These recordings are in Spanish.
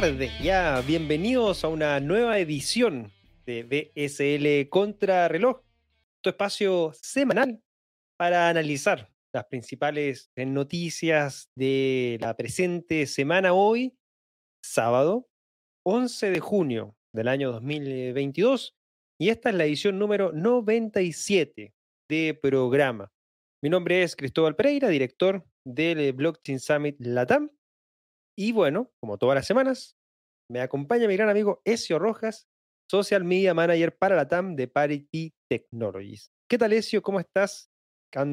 tardes, ya bienvenidos a una nueva edición de BSL Contra Reloj, tu espacio semanal para analizar las principales noticias de la presente semana hoy, sábado 11 de junio del año 2022, y esta es la edición número 97 de programa. Mi nombre es Cristóbal Pereira, director del Blockchain Summit Latam, y bueno, como todas las semanas, me acompaña mi gran amigo Ezio Rojas, Social Media Manager para la TAM de Parity Technologies. ¿Qué tal, Ezio? ¿Cómo estás?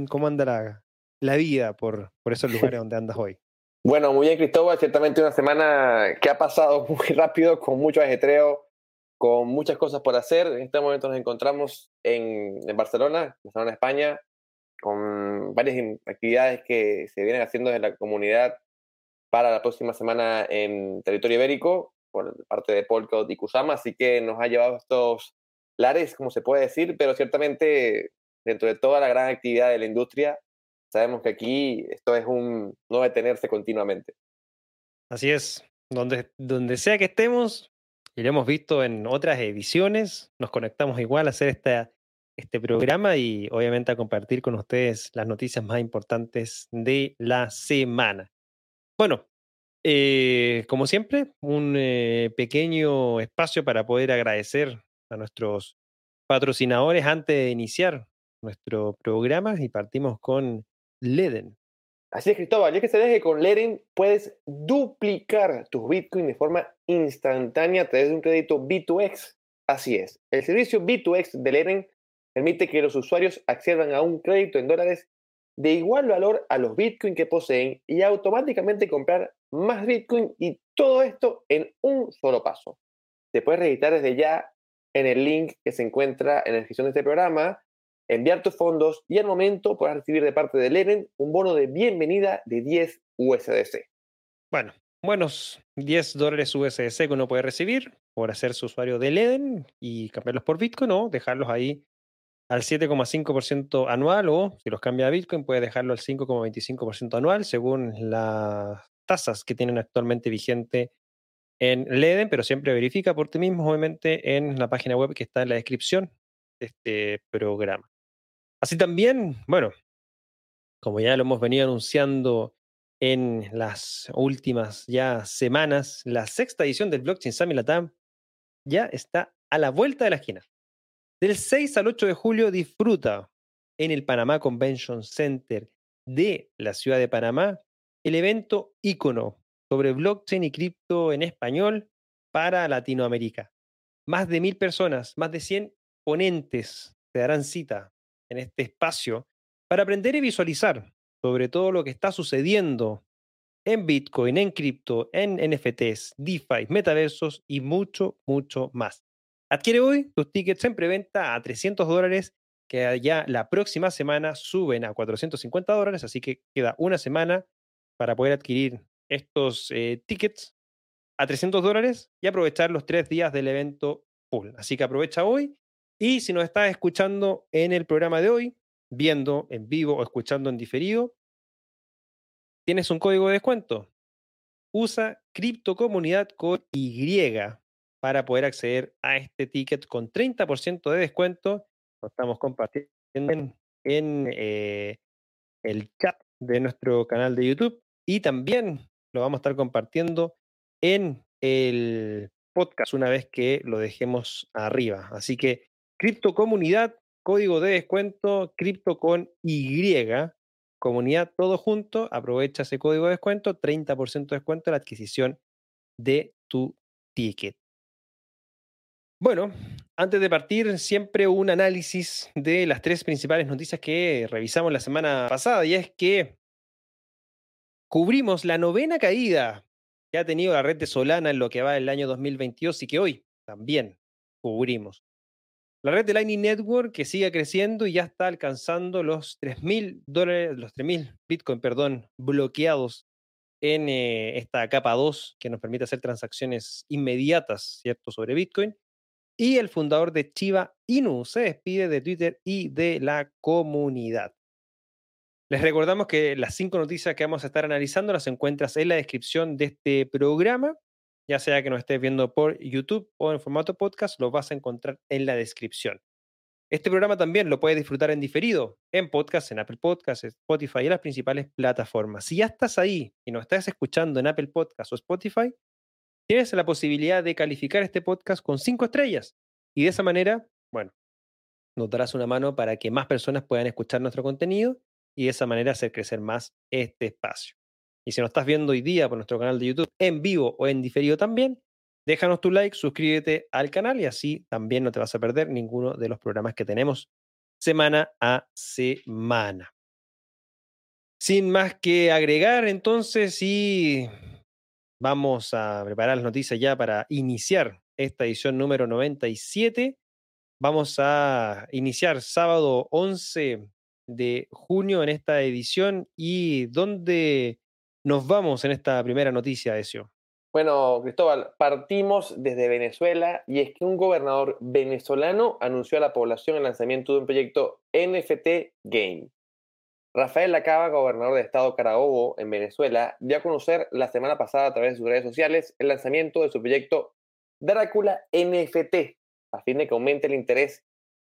¿Cómo anda la, vida por, por esos lugares donde andas hoy? Bueno, muy bien, Cristóbal. Ciertamente una semana que ha pasado muy rápido, con mucho ajetreo, con muchas cosas por hacer. En este momento nos encontramos en, en Barcelona, Barcelona, España, con varias actividades que se vienen haciendo en la comunidad para la próxima semana en territorio ibérico por parte de Polkadot y Kusama, así que nos ha llevado estos lares, como se puede decir, pero ciertamente dentro de toda la gran actividad de la industria, sabemos que aquí esto es un no detenerse continuamente. Así es, donde, donde sea que estemos, y lo hemos visto en otras ediciones, nos conectamos igual a hacer esta, este programa y obviamente a compartir con ustedes las noticias más importantes de la semana. Bueno, eh, como siempre, un eh, pequeño espacio para poder agradecer a nuestros patrocinadores antes de iniciar nuestro programa y partimos con Leden. Así es, Cristóbal, ya que se deje con Leden, puedes duplicar tus Bitcoin de forma instantánea a través de un crédito B2X. Así es, el servicio B2X de Leden permite que los usuarios accedan a un crédito en dólares de igual valor a los Bitcoin que poseen y automáticamente comprar más Bitcoin y todo esto en un solo paso. Te puedes registrar desde ya en el link que se encuentra en la descripción de este programa, enviar tus fondos y al momento podrás recibir de parte de Leven un bono de bienvenida de 10 USDC. Bueno, buenos 10 dólares USDC que uno puede recibir por hacerse usuario de Leden y cambiarlos por Bitcoin o dejarlos ahí al 7,5% anual o si los cambia a Bitcoin puede dejarlo al 5,25% anual según las tasas que tienen actualmente vigente en Leden, pero siempre verifica por ti mismo, obviamente, en la página web que está en la descripción de este programa. Así también, bueno, como ya lo hemos venido anunciando en las últimas ya semanas, la sexta edición del Blockchain Summit Latam ya está a la vuelta de la esquina. Del 6 al 8 de julio disfruta en el Panamá Convention Center de la ciudad de Panamá el evento ícono sobre blockchain y cripto en español para Latinoamérica. Más de mil personas, más de 100 ponentes se darán cita en este espacio para aprender y visualizar sobre todo lo que está sucediendo en Bitcoin, en cripto, en NFTs, DeFi, metaversos y mucho, mucho más. Adquiere hoy tus tickets en preventa a 300 dólares, que ya la próxima semana suben a 450 dólares, así que queda una semana para poder adquirir estos eh, tickets a 300 dólares y aprovechar los tres días del evento full. Así que aprovecha hoy y si nos estás escuchando en el programa de hoy, viendo en vivo o escuchando en diferido, tienes un código de descuento. Usa criptocomunidad con Y para poder acceder a este ticket con 30% de descuento. Lo estamos compartiendo en, eh, el chat de nuestro canal de YouTube y también lo vamos a estar compartiendo en el podcast una vez que lo dejemos arriba. Así que Cripto Comunidad, código de descuento, cripto con Y, comunidad todo junto, aprovecha ese código de descuento, 30% de descuento en la adquisición de tu ticket. Bueno, antes de partir, siempre un análisis de las tres principales noticias que revisamos la semana pasada, y es que cubrimos la novena caída que ha tenido la red de Solana en lo que va del año 2022 y que hoy también cubrimos. La red de Lightning Network que sigue creciendo y ya está alcanzando los 3.000 dólares, los 3.000 Bitcoin, perdón, bloqueados en eh, esta capa 2 que nos permite hacer transacciones inmediatas, ¿cierto?, sobre Bitcoin. Y el fundador de Chiva Inu se despide de Twitter y de la comunidad. Les recordamos que las cinco noticias que vamos a estar analizando las encuentras en la descripción de este programa. ya sea que nos estés viendo por YouTube o en formato podcast, lo vas a encontrar en la descripción. Este programa también lo puedes disfrutar en diferido, en podcast, en Apple Podcasts, Spotify y las principales plataformas. Si ya estás ahí y nos estás escuchando en Apple Podcasts o Spotify, tienes la posibilidad de calificar este podcast con cinco estrellas. Y de esa manera, bueno, nos darás una mano para que más personas puedan escuchar nuestro contenido y de esa manera hacer crecer más este espacio. Y si nos estás viendo hoy día por nuestro canal de YouTube en vivo o en diferido también, Déjanos tu like, suscríbete al canal y así también no te vas a perder ninguno de los programas que tenemos semana a semana. Sin más que agregar, entonces, sí, vamos a preparar las noticias ya para iniciar esta edición número 97. Vamos a iniciar sábado 11 de junio en esta edición y ¿dónde nos vamos en esta primera noticia, Ezio? Bueno, Cristóbal, partimos desde Venezuela y es que un gobernador venezolano anunció a la población el lanzamiento de un proyecto NFT Game. Rafael Lacaba, gobernador de Estado Carabobo en Venezuela, dio a conocer la semana pasada a través de sus redes sociales el lanzamiento de su proyecto Drácula NFT, a fin de que aumente el interés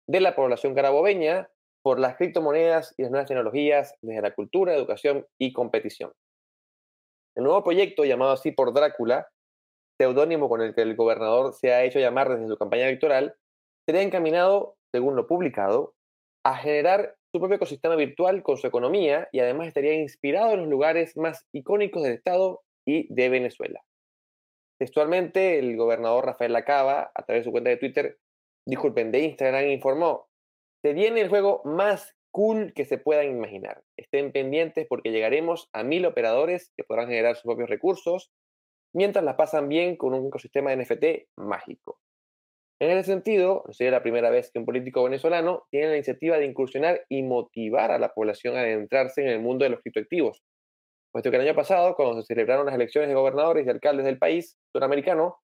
de la población carabobeña por las criptomonedas y las nuevas tecnologías desde la cultura, educación y competición. El nuevo proyecto, llamado así por Drácula, seudónimo con el que el gobernador se ha hecho llamar desde su campaña electoral, sería encaminado, según lo publicado, a generar su propio ecosistema virtual con su economía y además estaría inspirado en los lugares más icónicos del Estado y de Venezuela. Textualmente, el gobernador Rafael Lacaba, a través de su cuenta de Twitter, disculpen, de Instagram, informó, se viene el juego más cool que se puedan imaginar. Estén pendientes porque llegaremos a mil operadores que podrán generar sus propios recursos mientras la pasan bien con un ecosistema de NFT mágico. En ese sentido, sería la primera vez que un político venezolano tiene la iniciativa de incursionar y motivar a la población a adentrarse en el mundo de los criptoactivos, puesto que el año pasado, cuando se celebraron las elecciones de gobernadores y alcaldes del país suramericano,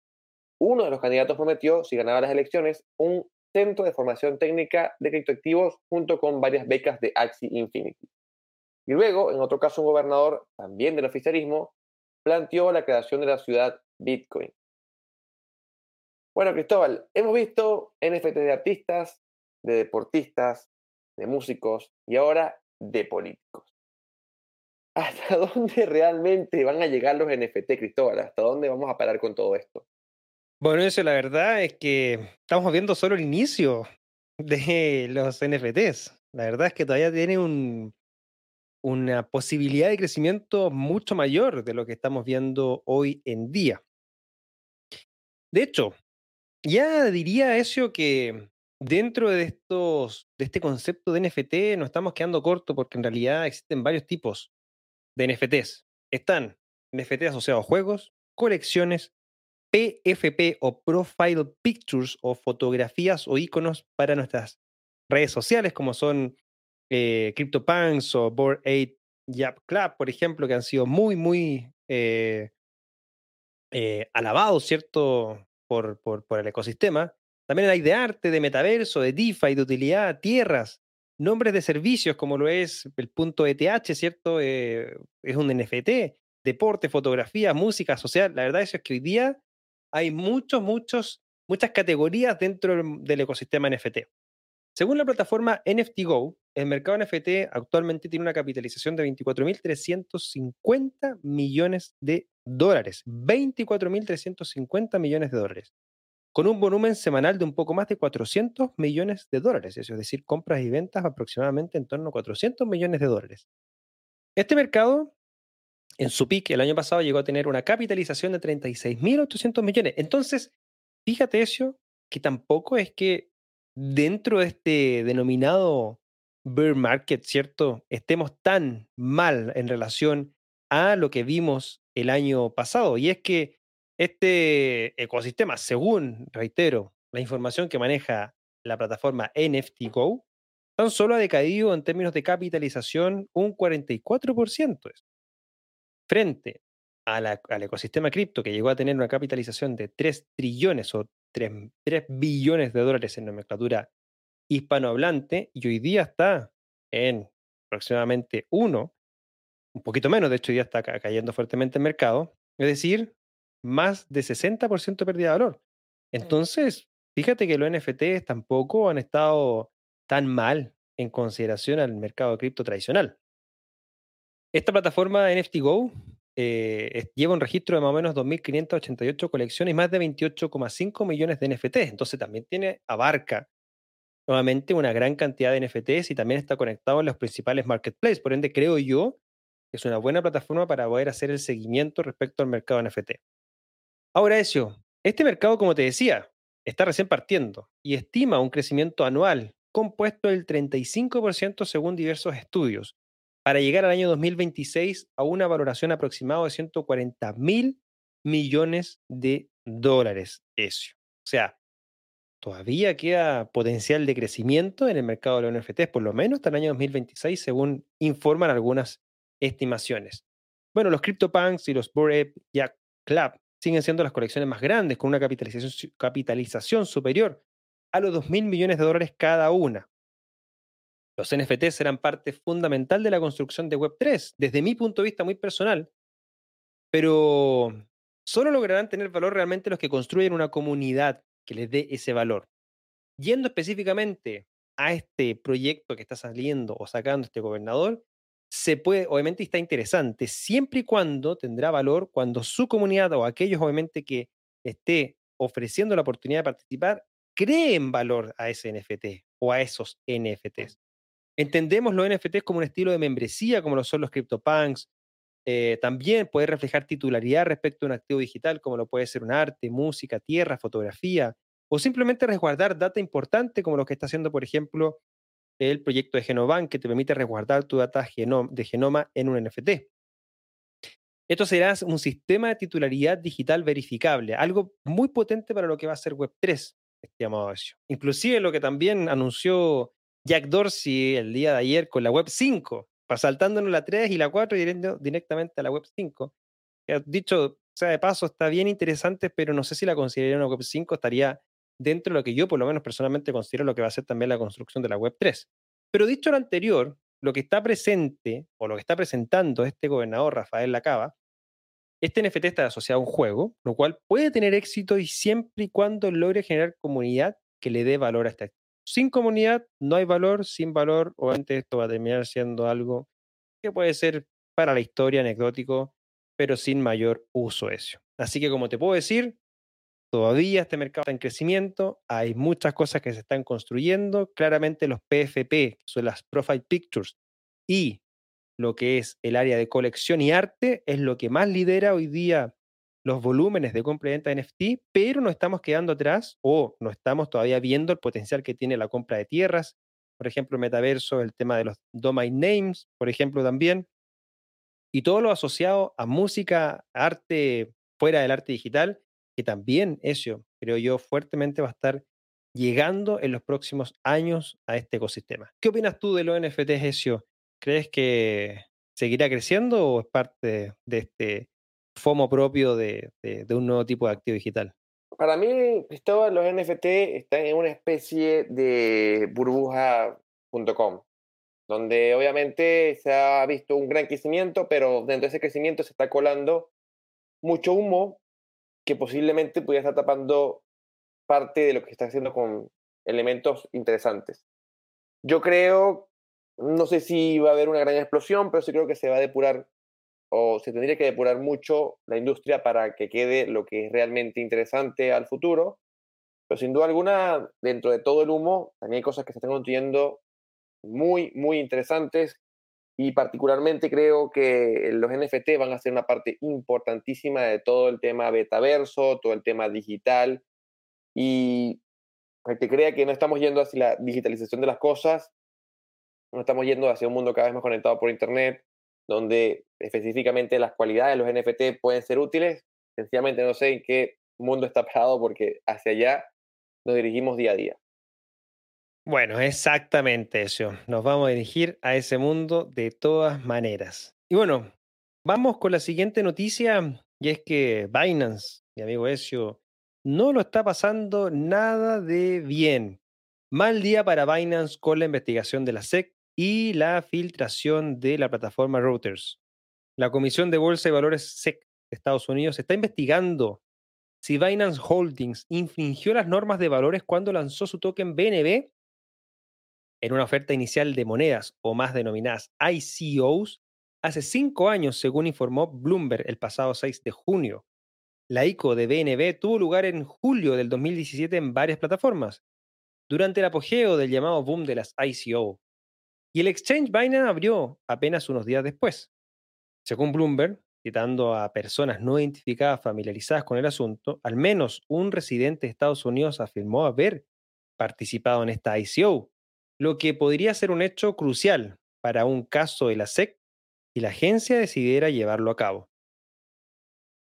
uno de los candidatos prometió, si ganaba las elecciones, un Centro de Formación Técnica de Criptoactivos junto con varias becas de Axie Infinity. Y luego, en otro caso, un gobernador, también del oficialismo, planteó la creación de la ciudad Bitcoin. Bueno, Cristóbal, hemos visto NFT de artistas, de deportistas, de músicos y ahora de políticos. ¿Hasta dónde realmente van a llegar los NFT, Cristóbal? ¿Hasta dónde vamos a parar con todo esto? Bueno, eso la verdad es que estamos viendo solo el inicio de los NFTs. La verdad es que todavía tiene un, una posibilidad de crecimiento mucho mayor de lo que estamos viendo hoy en día. De hecho, ya diría eso que dentro de estos, de este concepto de NFT nos estamos quedando corto porque en realidad existen varios tipos de NFTs. Están NFT asociados a juegos, colecciones, PFP o Profile Pictures o fotografías o iconos para nuestras redes sociales, como son eh, CryptoPunks o Board 8 Yap Club, por ejemplo, que han sido muy, muy eh, eh, alabados, ¿cierto?, por, el ecosistema. También hay de arte, de metaverso, de DeFi, de utilidad, tierras, nombres de servicios, como lo es el punto ETH, ¿cierto? es un NFT, deporte, fotografía, música social. La verdad es que hoy día hay muchos, muchos, muchas categorías dentro del ecosistema NFT. Según la plataforma NFTGO, el mercado NFT actualmente tiene una capitalización de 24.350 millones de dólares. 24.350 millones de dólares. Con un volumen semanal de un poco más de 400 millones de dólares. Es decir, compras y ventas aproximadamente en torno a 400 millones de dólares. Este mercado en su pick el año pasado llegó a tener una capitalización de 36.800 millones. Entonces, fíjate eso, que tampoco es que dentro de este denominado bear market, ¿cierto? Estemos tan mal en relación a lo que vimos el año pasado. Y es que este ecosistema, según, reitero, la información que maneja la plataforma NFTGo, tan solo ha decaído en términos de capitalización un 44% frente al ecosistema cripto que llegó a tener una capitalización de 3 trillones o 3, billones de dólares en nomenclatura hispanohablante y hoy día está en aproximadamente 1, un poquito menos, de hecho día está cayendo fuertemente el mercado, es decir, más de 60% de pérdida de valor. Entonces, fíjate que los NFTs tampoco han estado tan mal en consideración al mercado de cripto tradicional. Esta plataforma NFTGO eh, lleva un registro de más o menos 2.588 colecciones y más de 28,5 millones de NFTs. Entonces también tiene, abarca nuevamente una gran cantidad de NFTs y también está conectado en los principales marketplaces. Por ende, creo yo es una buena plataforma para poder hacer el seguimiento respecto al mercado NFT. Ahora, eso, este mercado, como te decía, está recién partiendo y estima un crecimiento anual compuesto del 35% según diversos estudios, para llegar al año 2026 a una valoración aproximada de 140 mil millones de dólares. Eso. O sea, todavía queda potencial de crecimiento en el mercado de los NFTs, por lo menos hasta el año 2026, según informan algunas estimaciones. Bueno, los CryptoPunks y los Bored Jack Club siguen siendo las colecciones más grandes, con una capitalización, capitalización superior a los 2 mil millones de dólares cada una. Los NFTs serán parte fundamental de la construcción de Web3, desde mi punto de vista muy personal, pero solo lograrán tener valor realmente los que construyen una comunidad que les dé ese valor. Yendo específicamente a este proyecto que está saliendo o sacando este gobernador, se puede, obviamente está interesante, siempre y cuando tendrá valor cuando su comunidad o aquellos obviamente que esté ofreciendo la oportunidad de participar, creen valor a ese NFT o a esos NFTs. Entendemos los NFTs como un estilo de membresía, como lo son los CryptoPunks. Eh, también puede reflejar titularidad respecto a un activo digital, como lo puede ser un arte, música, tierra, fotografía, o simplemente resguardar data importante, como lo que está haciendo, por ejemplo, el proyecto de Genobank, que te permite resguardar tu data de genoma en un NFT. Esto será un sistema de titularidad digital verificable, algo muy potente para lo que va a ser Web3, estimado Inclusive lo que también anunció Jack Dorsey el día de ayer con la Web 5, saltándonos la 3 y la 4 y directamente a la Web 5. Que, dicho sea de paso, está bien interesante, pero no sé si la consideraría una Web 5, estaría dentro de lo que yo por lo menos personalmente considero lo que va a ser también la construcción de la Web 3. Pero dicho lo anterior, lo que está presente o lo que está presentando este gobernador Rafael Lacaba, este NFT está asociado a un juego, lo cual puede tener éxito y siempre y cuando logre generar comunidad que le dé valor a este activo. Sin comunidad no hay valor, sin valor, obviamente esto va a terminar siendo algo que puede ser para la historia anecdótico, pero sin mayor uso eso. Así que como te puedo decir, todavía este mercado está en crecimiento, hay muchas cosas que se están construyendo, claramente los PFP, que son las Profile Pictures, y lo que es el área de colección y arte, es lo que más lidera hoy día los volúmenes de compra y venta de NFT, pero no estamos quedando atrás o no estamos todavía viendo el potencial que tiene la compra de tierras, por ejemplo, metaverso, el tema de los domain names, por ejemplo, también, y todo lo asociado a música, arte fuera del arte digital, también eso, creo yo, fuertemente va a estar llegando en los próximos años a este ecosistema. ¿Qué opinas tú de los NFTs, Ezio? ¿Crees que seguirá creciendo o es parte de este FOMO propio de, un nuevo tipo de activo digital? Para mí, Cristóbal, los NFT están en una especie de burbuja.com, donde obviamente se ha visto un gran crecimiento, pero dentro de ese crecimiento se está colando mucho humo que posiblemente pudiera estar tapando parte de lo que está haciendo con elementos interesantes. Yo creo, no sé si va a haber una gran explosión, pero sí creo que se va a depurar o se tendría que depurar mucho la industria para que quede lo que es realmente interesante al futuro. Pero sin duda alguna, dentro de todo el humo, también hay cosas que se están construyendo muy, muy interesantes y particularmente creo que los NFT van a ser una parte importantísima de todo el tema betaverso, todo el tema digital y que crea que no estamos yendo hacia la digitalización de las cosas, no estamos yendo hacia un mundo cada vez más conectado por Internet, donde específicamente las cualidades de los NFT pueden ser útiles. Sencillamente no sé en qué mundo está parado porque hacia allá nos dirigimos día a día. Bueno, exactamente eso. Nos vamos a dirigir a ese mundo de todas maneras. Y bueno, vamos con la siguiente noticia y es que Binance, mi amigo Ezio, no lo está pasando nada de bien. Mal día para Binance con la investigación de la SEC y la filtración de la plataforma Reuters. La Comisión de Bolsa y Valores SEC de Estados Unidos está investigando si Binance Holdings infringió las normas de valores cuando lanzó su token BNB en una oferta inicial de monedas o más denominadas ICOs hace cinco años, según informó Bloomberg el pasado 6 de junio. La ICO de BNB tuvo lugar en julio del 2017 en varias plataformas, durante el apogeo del llamado boom de las ICO. Y el exchange Binance abrió apenas unos días después. Según Bloomberg, citando a personas no identificadas familiarizadas con el asunto, al menos un residente de Estados Unidos afirmó haber participado en esta ICO, lo que podría ser un hecho crucial para un caso de la SEC y la agencia decidiera llevarlo a cabo.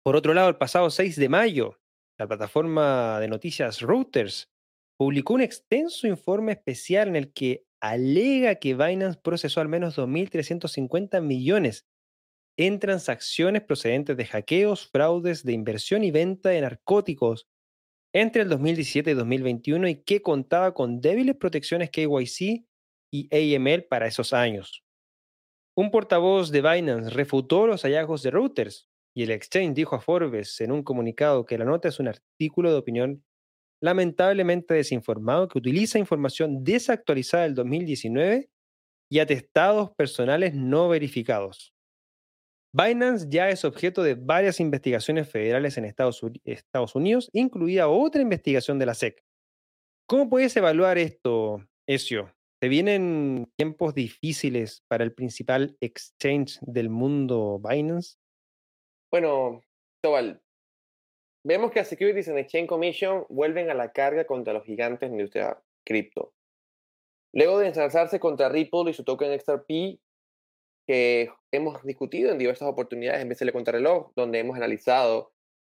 Por otro lado, el pasado 6 de mayo, la plataforma de noticias Reuters publicó un extenso informe especial en el que alega que Binance procesó al menos 2.350 millones en transacciones procedentes de hackeos, fraudes de inversión y venta de narcóticos entre el 2017 y 2021 y que contaba con débiles protecciones KYC y AML para esos años. Un portavoz de Binance refutó los hallazgos de Reuters y el exchange dijo a Forbes en un comunicado que la nota es un artículo de opinión lamentablemente desinformado que utiliza información desactualizada del 2019 y atestados personales no verificados. Binance ya es objeto de varias investigaciones federales en Estados, Unidos, incluida otra investigación de la SEC. ¿Cómo puedes evaluar esto, Ezio? ¿Se vienen tiempos difíciles para el principal exchange del mundo, Binance? Bueno, Tobal, vemos que a Securities and Exchange Commission vuelven a la carga contra los gigantes de la industria cripto. Luego de ensalzarse contra Ripple y su token XRP, que hemos discutido en diversas oportunidades en BCL Contrarreloj, donde hemos analizado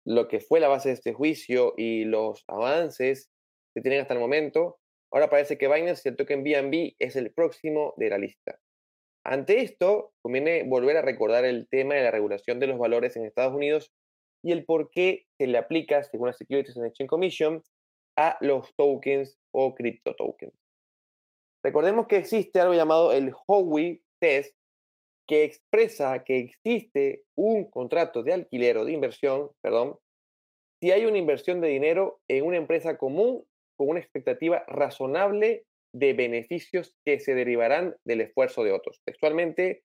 lo que fue la base de este juicio y los avances que tienen hasta el momento, ahora parece que Binance y el token BNB es el próximo de la lista. Ante esto, conviene volver a recordar el tema de la regulación de los valores en Estados Unidos y el por qué se le aplica, según la Securities and Exchange Commission, a los tokens o cripto tokens. Recordemos que existe algo llamado el Howey Test, que expresa que existe un contrato de alquiler o de inversión, perdón, si hay una inversión de dinero en una empresa común con una expectativa razonable de beneficios que se derivarán del esfuerzo de otros. Textualmente,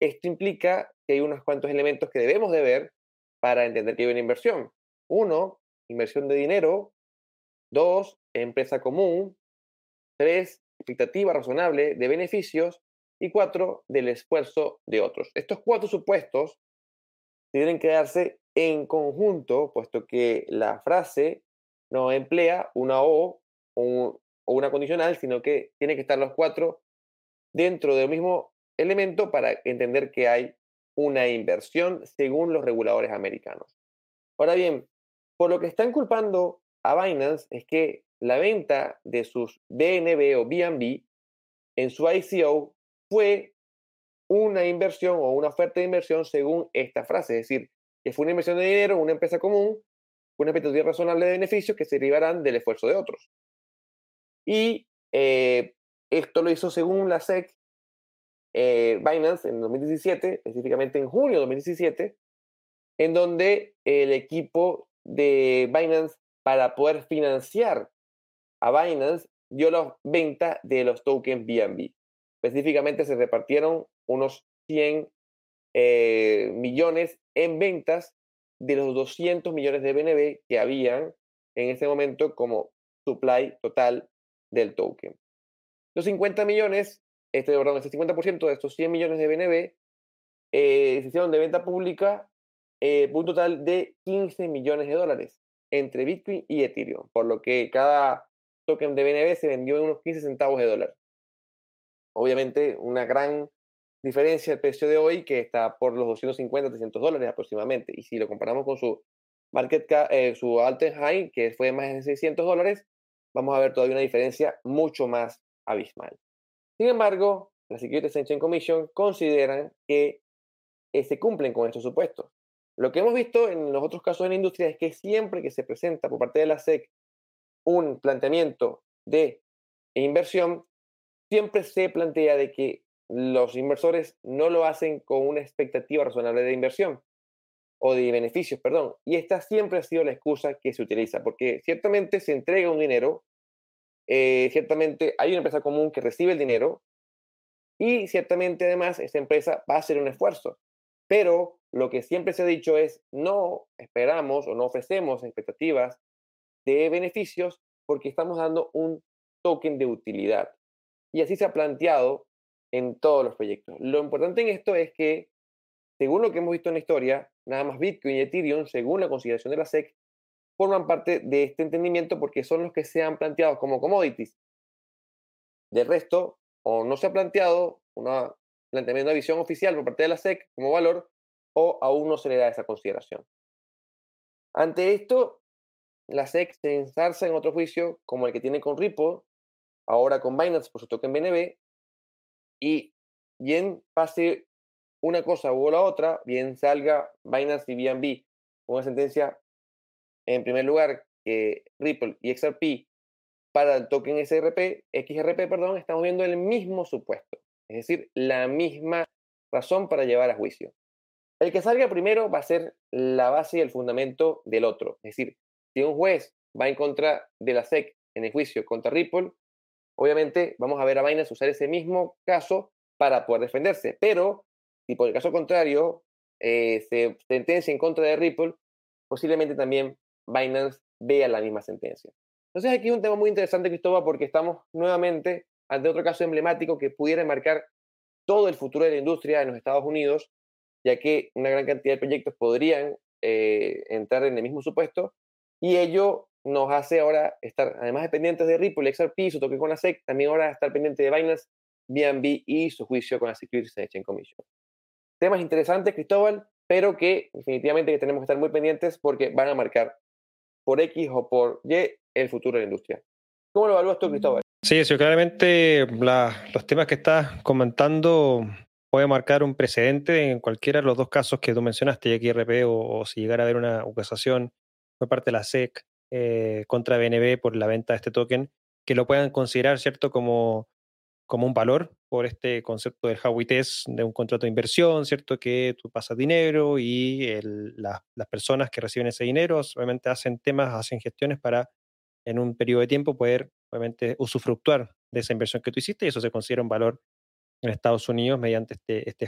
esto implica que hay unos cuantos elementos que debemos de ver para entender que hay una inversión. Uno, inversión de dinero. Dos, empresa común. Tres, expectativa razonable de beneficios y cuatro, del esfuerzo de otros. Estos cuatro supuestos tienen que darse en conjunto, puesto que la frase no emplea una O o, una condicional, sino que tiene que estar los cuatro dentro del mismo elemento para entender que hay una inversión según los reguladores americanos. Ahora bien, por lo que están culpando a Binance es que la venta de sus BNB o BNB en su ICO fue una inversión o una oferta de inversión según esta frase, es decir, que fue una inversión de dinero, una empresa común, una expectativa razonable de beneficios que se derivarán del esfuerzo de otros. Y eh, esto lo hizo según la SEC, eh, Binance, en 2017, específicamente en junio de 2017, en donde el equipo de Binance, para poder financiar a Binance, dio la venta de los tokens BNB. Específicamente se repartieron unos 100 eh, millones en ventas de los 200 millones de BNB que habían en ese momento como supply total del token. Los 50 millones, este, perdón, este 50% de estos 100 millones de BNB eh, se hicieron de venta pública eh, un total de 15 millones de dólares entre Bitcoin y Ethereum, por lo que cada token de BNB se vendió en unos 15 centavos de dólar obviamente una gran diferencia el precio de hoy que está por los 250, 300 dólares aproximadamente. Y si lo comparamos con su market eh, su alten high, que fue más de 600 dólares, vamos a ver todavía una diferencia mucho más abismal. Sin embargo, la Securities Exchange Commission consideran que eh, se cumplen con estos supuestos. Lo que hemos visto en los otros casos de la industria es que siempre que se presenta por parte de la SEC un planteamiento de inversión, siempre se plantea de que los inversores no lo hacen con una expectativa razonable de inversión. o de beneficios, perdón. Y esta siempre ha sido la excusa que se utiliza, porque ciertamente se entrega un dinero, eh, ciertamente hay una empresa común que recibe el dinero y ciertamente además esta empresa va a hacer un esfuerzo. Pero lo que siempre se ha dicho es no esperamos o no ofrecemos expectativas de beneficios porque estamos dando un token de utilidad. Y así se ha planteado en todos los proyectos. Lo importante en esto es que, según lo que hemos visto en la historia, nada más Bitcoin y Ethereum, según la consideración de la SEC, forman parte de este entendimiento porque son los que se han planteado como commodities. De resto, o no se ha planteado una, visión oficial por parte de la SEC como valor, o aún no se le da esa consideración. Ante esto, la SEC se ensarza en otro juicio como el que tiene con Ripple, ahora con Binance por su token BNB, y bien pase una cosa u la otra, bien salga Binance y BNB con una sentencia, en primer lugar, que Ripple y XRP para el token SRP, XRP, perdón, estamos viendo el mismo supuesto, es decir, la misma razón para llevar a juicio. El que salga primero va a ser la base y el fundamento del otro. Es decir, si un juez va en contra de la SEC en el juicio contra Ripple, obviamente vamos a ver a Binance usar ese mismo caso para poder defenderse. Pero si por el caso contrario eh, se sentencia en contra de Ripple, posiblemente también Binance vea la misma sentencia. Entonces aquí hay un tema muy interesante, Cristóbal, porque estamos nuevamente ante otro caso emblemático que pudiera marcar todo el futuro de la industria en los Estados Unidos ya que una gran cantidad de proyectos podrían eh, entrar en el mismo supuesto y ello nos hace ahora estar, además de pendientes de Ripple, XRP, su toque con la SEC, también ahora estar pendiente de Binance, BNB y su juicio con la Securities and Exchange Commission. Temas interesantes, Cristóbal, pero que definitivamente tenemos que estar muy pendientes porque van a marcar por X o por Y el futuro de la industria. ¿Cómo lo evalúas tú, Cristóbal? Sí, sí claramente los temas que estás comentando puede marcar un precedente en cualquiera de los dos casos que tú mencionaste, o, o si llegara a haber una acusación por parte de la SEC eh, contra BNB por la venta de este token, que lo puedan considerar, ¿cierto?, como, como un valor por este concepto del Howey Test de un contrato de inversión, ¿cierto?, que tú pasas dinero y las personas que reciben ese dinero obviamente hacen temas, hacen gestiones para en un periodo de tiempo poder obviamente usufructuar de esa inversión que tú hiciste y eso se considera un valor en Estados Unidos mediante este, este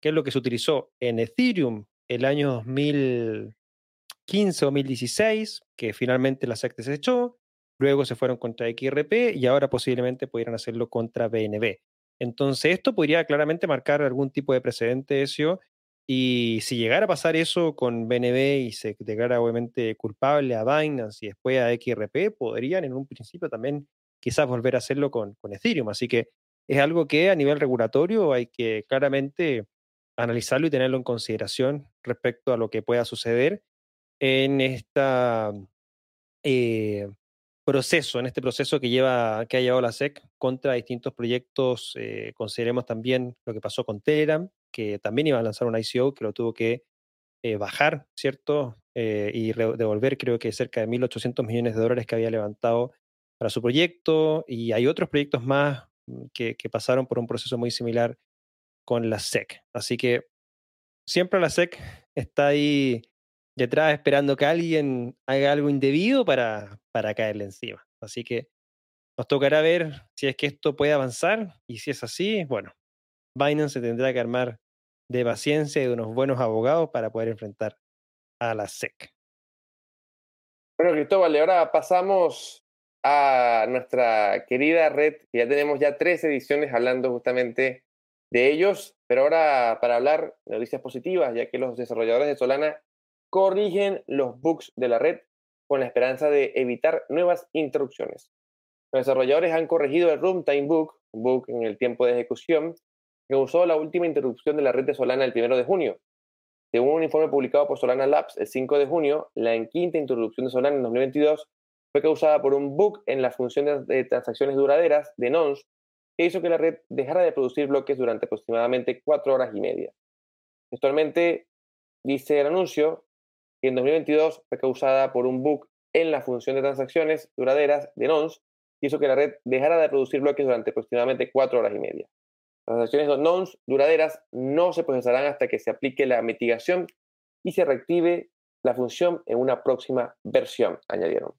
que es lo que se utilizó en Ethereum el año 2015 o 2016, que finalmente la SEC desechó, luego se fueron contra XRP y ahora posiblemente pudieran hacerlo contra BNB. Entonces esto podría claramente marcar algún tipo de precedente eso y si llegara a pasar eso con BNB y se declara obviamente culpable a Binance y después a XRP, podrían en un principio también quizás volver a hacerlo con, con Ethereum. Así que es algo que a nivel regulatorio hay que claramente analizarlo y tenerlo en consideración respecto a lo que pueda suceder en este proceso, en este proceso que lleva, que ha llevado la SEC contra distintos proyectos. Eh, consideremos también lo que pasó con Telegram, que también iba a lanzar un ICO, que lo tuvo que eh, bajar, ¿cierto? y devolver creo que cerca de 1.800 millones de dólares que había levantado para su proyecto. Y hay otros proyectos más Mm, que, pasaron por un proceso muy similar con la SEC. Así que siempre la SEC está ahí detrás esperando que alguien haga algo indebido para, para caerle encima. Así que nos tocará ver si es que esto puede avanzar y si es así, bueno, Binance se tendrá que armar de paciencia y de unos buenos abogados para poder enfrentar a la SEC. Bueno, Cristóbal, ahora pasamos a nuestra querida red, ya tenemos ya tres ediciones hablando justamente de ellos, pero ahora para hablar de noticias positivas, ya que los desarrolladores de Solana corrigen los bugs de la red con la esperanza de evitar nuevas interrupciones. Los desarrolladores han corregido el runtime bug, bug en el tiempo de ejecución, que usó la última interrupción de la red de Solana el 1 de junio. Según un informe publicado por Solana Labs el 5 de junio, la quinta interrupción de Solana en 2022 fue causada por un bug en la función de transacciones duraderas de nonce que hizo que la red dejara de producir bloques durante aproximadamente cuatro horas y media. Actualmente, dice el anuncio, que en 2022 fue causada por un bug en la función de transacciones duraderas de nonce que hizo que la red dejara de producir bloques durante aproximadamente cuatro horas y media. Las transacciones nonce duraderas no se procesarán hasta que se aplique la mitigación y se reactive la función en una próxima versión, añadieron.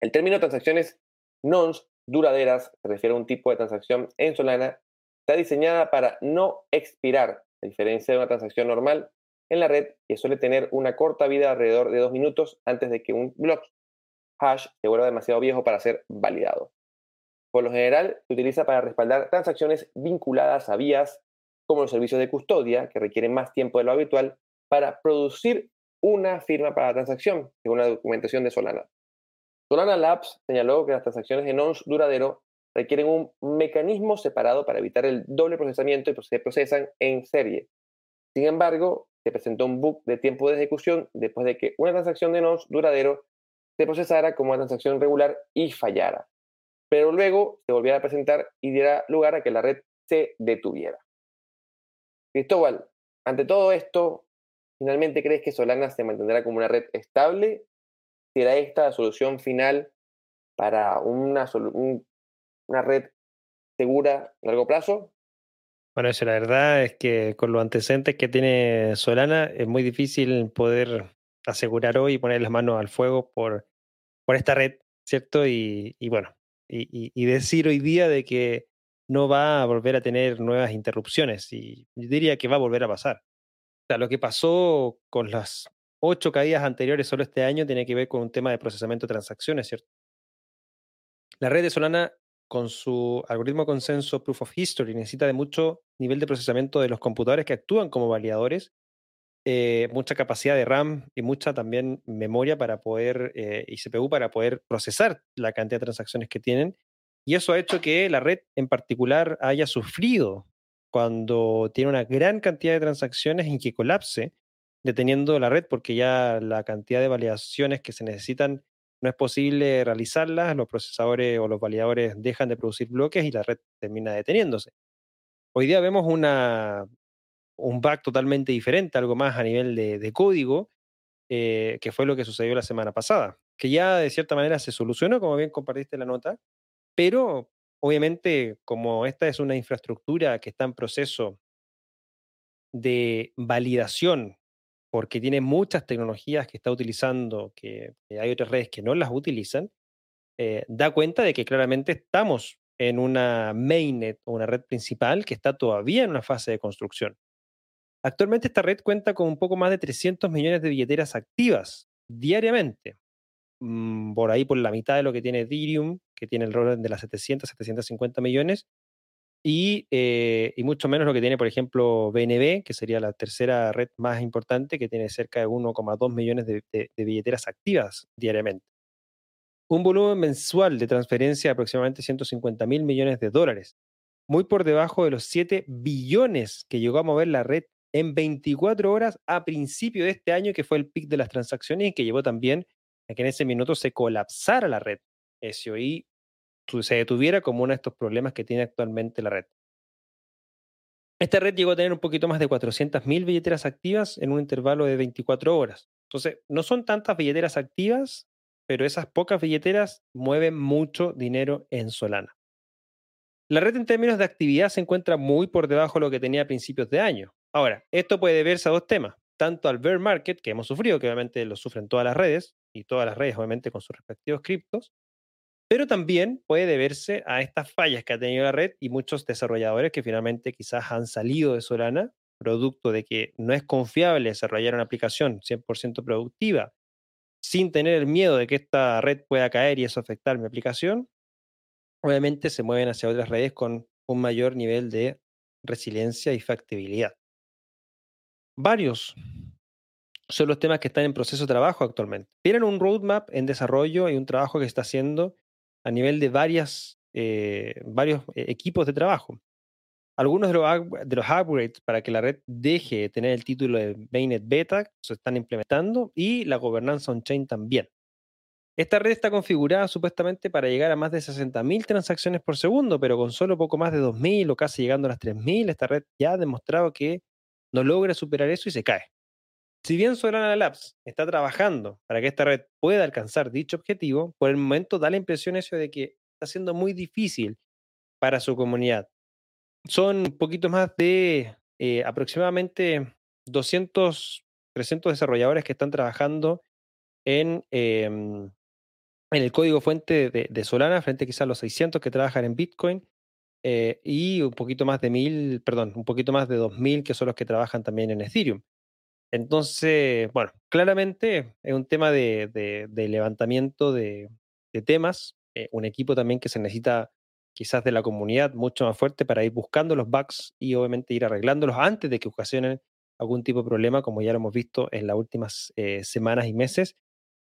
El término transacciones nons duraderas se refiere a un tipo de transacción en Solana está diseñada para no expirar, a diferencia de una transacción normal en la red que suele tener una corta vida alrededor de dos minutos antes de que un block hash se vuelva demasiado viejo para ser validado. Por lo general, se utiliza para respaldar transacciones vinculadas a vías como los servicios de custodia, que requieren más tiempo de lo habitual, para producir una firma para la transacción, según la documentación de Solana. Solana Labs señaló que las transacciones de nonce duradero requieren un mecanismo separado para evitar el doble procesamiento y se procesan en serie. Sin embargo, se presentó un bug de tiempo de ejecución después de que una transacción de nonce duradero se procesara como una transacción regular y fallara. Pero luego se volviera a presentar y diera lugar a que la red se detuviera. Cristóbal, ante todo esto, ¿finalmente crees que Solana se mantendrá como una red estable? ¿Será esta la solución final para una, una red segura a largo plazo? Bueno, eso la verdad es que con los antecedentes que tiene Solana es muy difícil poder asegurar hoy y poner las manos al fuego por, por esta red, ¿cierto? Y, bueno, y, decir hoy día de que no va a volver a tener nuevas interrupciones y yo diría que va a volver a pasar. O sea, lo que pasó con las ocho caídas anteriores solo este año tiene que ver con un tema de procesamiento de transacciones, ¿cierto? La red de Solana con su algoritmo consenso Proof of History necesita de mucho nivel de procesamiento de los computadores que actúan como validadores, eh, mucha capacidad de RAM y mucha también memoria para poder, eh, y CPU para poder procesar la cantidad de transacciones que tienen. Y eso ha hecho que la red en particular haya sufrido cuando tiene una gran cantidad de transacciones y que colapse, deteniendo la red porque ya la cantidad de validaciones que se necesitan no es posible realizarlas, los procesadores o los validadores dejan de producir bloques y la red termina deteniéndose. Hoy día vemos una, un bug totalmente diferente, algo más a nivel de, código, eh, que fue lo que sucedió la semana pasada, que ya de cierta manera se solucionó, como bien compartiste la nota, pero obviamente como esta es una infraestructura que está en proceso de validación porque tiene muchas tecnologías que está utilizando, que, hay otras redes que no las utilizan, eh, da cuenta de que claramente estamos en una mainnet o una red principal que está todavía en una fase de construcción. Actualmente esta red cuenta con un poco más de 300 millones de billeteras activas diariamente, mm, por ahí por la mitad de lo que tiene Ethereum, que tiene el orden de las 700, 750 millones, eh, y, mucho menos lo que tiene, por ejemplo, BNB, que sería la tercera red más importante, que tiene cerca de 1,2 millones de, billeteras activas diariamente. Un volumen mensual de transferencia de aproximadamente 150 mil millones de dólares, muy por debajo de los 7 billones que llegó a mover la red en 24 horas a principio de este año, que fue el pic de las transacciones y que llevó también a que en ese minuto se colapsara la red SOI se detuviera como uno de estos problemas que tiene actualmente la red. Esta red llegó a tener un poquito más de 400.000 billeteras activas en un intervalo de 24 horas. Entonces, no son tantas billeteras activas, pero esas pocas billeteras mueven mucho dinero en Solana. La red en términos de actividad se encuentra muy por debajo de lo que tenía a principios de año. Ahora, esto puede deberse a dos temas, tanto al bear market que hemos sufrido, que obviamente lo sufren todas las redes, y todas las redes obviamente con sus respectivos criptos, pero también puede deberse a estas fallas que ha tenido la red y muchos desarrolladores que finalmente quizás han salido de Solana, producto de que no es confiable desarrollar una aplicación 100% productiva sin tener el miedo de que esta red pueda caer y eso afectar mi aplicación, obviamente se mueven hacia otras redes con un mayor nivel de resiliencia y factibilidad. Varios son los temas que están en proceso de trabajo actualmente. Tienen un roadmap en desarrollo y un trabajo que está haciendo a nivel de varias, eh, varios eh, equipos de trabajo. Algunos de los, de los upgrades para que la red deje de tener el título de Mainnet Beta se están implementando y la gobernanza on-chain también. Esta red está configurada supuestamente para llegar a más de 60.000 transacciones por segundo, pero con solo poco más de 2.000 o casi llegando a las 3.000, esta red ya ha demostrado que no logra superar eso y se cae. Si bien Solana Labs está trabajando para que esta red pueda alcanzar dicho objetivo, por el momento da la impresión eso de que está siendo muy difícil para su comunidad. Son un poquito más de eh, aproximadamente 200 300 desarrolladores que están trabajando en, em, el código fuente de, Solana, frente quizás a los 600 que trabajan en Bitcoin, eh, y un poquito más de 1000, perdón, un poquito más de 2000 que son los que trabajan también en Ethereum. Entonces, bueno, claramente es un tema de, levantamiento de, temas, eh, un equipo también que se necesita quizás de la comunidad mucho más fuerte para ir buscando los bugs y obviamente ir arreglándolos antes de que ocasionen algún tipo de problema, como ya lo hemos visto en las últimas eh, semanas y meses.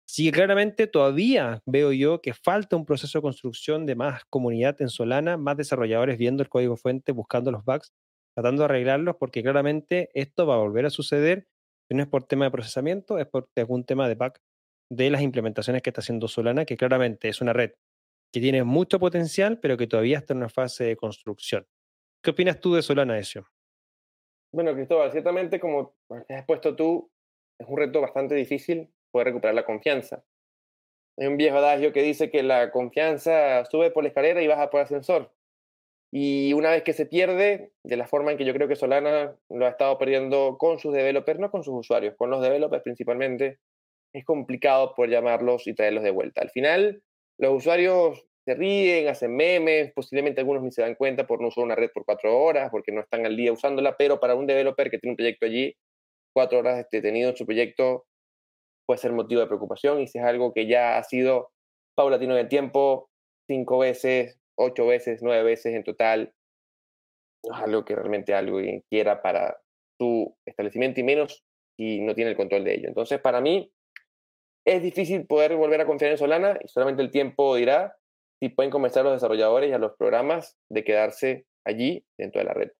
Sí, claramente todavía veo yo que falta un proceso de construcción de más comunidad en Solana, más desarrolladores viendo el código fuente, buscando los bugs, tratando de arreglarlos, porque claramente esto va a volver a suceder. No es por tema de procesamiento, es por algún tema de bug de las implementaciones que está haciendo Solana, que claramente es una red que tiene mucho potencial, pero que todavía está en una fase de construcción. ¿Qué opinas tú de Solana, Ezio? Bueno, Cristóbal, ciertamente, como has expuesto tú, es un reto bastante difícil poder recuperar la confianza. Hay un viejo adagio que dice que la confianza sube por la escalera y baja por el ascensor. Y una vez que se pierde, de la forma en que yo creo que Solana lo ha estado perdiendo con sus developers, no con sus usuarios, con los developers principalmente, es complicado por llamarlos y traerlos de vuelta. Al final, los usuarios se ríen, hacen memes, posiblemente algunos ni se dan cuenta por no usar una red por cuatro horas, porque no están al día usándola, pero para un developer que tiene un proyecto allí, cuatro horas detenido en su proyecto puede ser motivo de preocupación y si es algo que ya ha sido paulatino en el tiempo, cinco veces, ocho veces, nueve veces en total, algo que realmente alguien quiera para su establecimiento y menos si no tiene el control de ello. Entonces, para mí, es difícil poder volver a confiar en Solana y solamente el tiempo dirá si pueden convencer a los desarrolladores y a los programas de quedarse allí dentro de la red.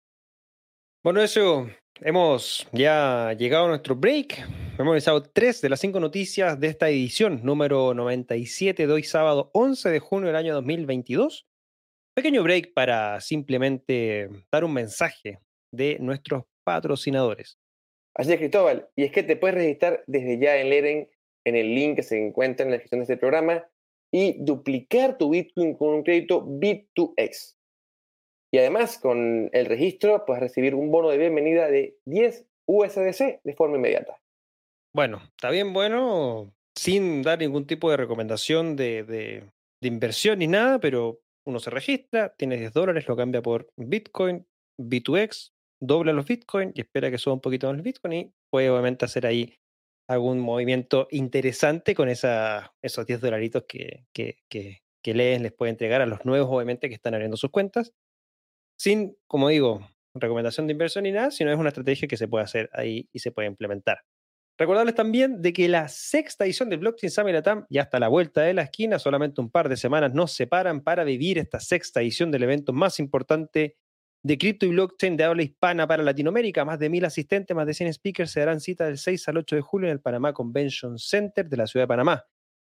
Bueno, eso hemos ya llegado a nuestro break. Hemos realizado tres de las cinco noticias de esta edición, número 97 de hoy sábado 11 de junio del año 2022. Pequeño break para simplemente dar un mensaje de nuestros patrocinadores. Así es, Cristóbal. Y es que te puedes registrar desde ya en Leren en el link que se encuentra en la descripción de este programa y duplicar tu Bitcoin con un crédito Bit2X. Y además, con el registro, puedes recibir un bono de bienvenida de 10 USDC de forma inmediata. Bueno, está bien bueno, sin dar ningún tipo de recomendación de, de, inversión ni nada, pero uno se registra, tiene 10 dólares, lo cambia por Bitcoin, B2X, dobla los Bitcoin y espera que suba un poquito más el Bitcoin y puede obviamente hacer ahí algún movimiento interesante con esa, esos 10 dolaritos que, que, que, que les puede entregar a los nuevos, obviamente, que están abriendo sus cuentas. Sin, como digo, recomendación de inversión ni nada, sino es una estrategia que se puede hacer ahí y se puede implementar. Recordarles también de que la sexta edición del Blockchain Summit Latam ya está a la vuelta de la esquina, solamente un par de semanas nos separan para vivir esta sexta edición del evento más importante de cripto y blockchain de habla hispana para Latinoamérica. Más de mil asistentes, más de 100 speakers se darán cita del 6 al 8 de julio en el Panamá Convention Center de la ciudad de Panamá.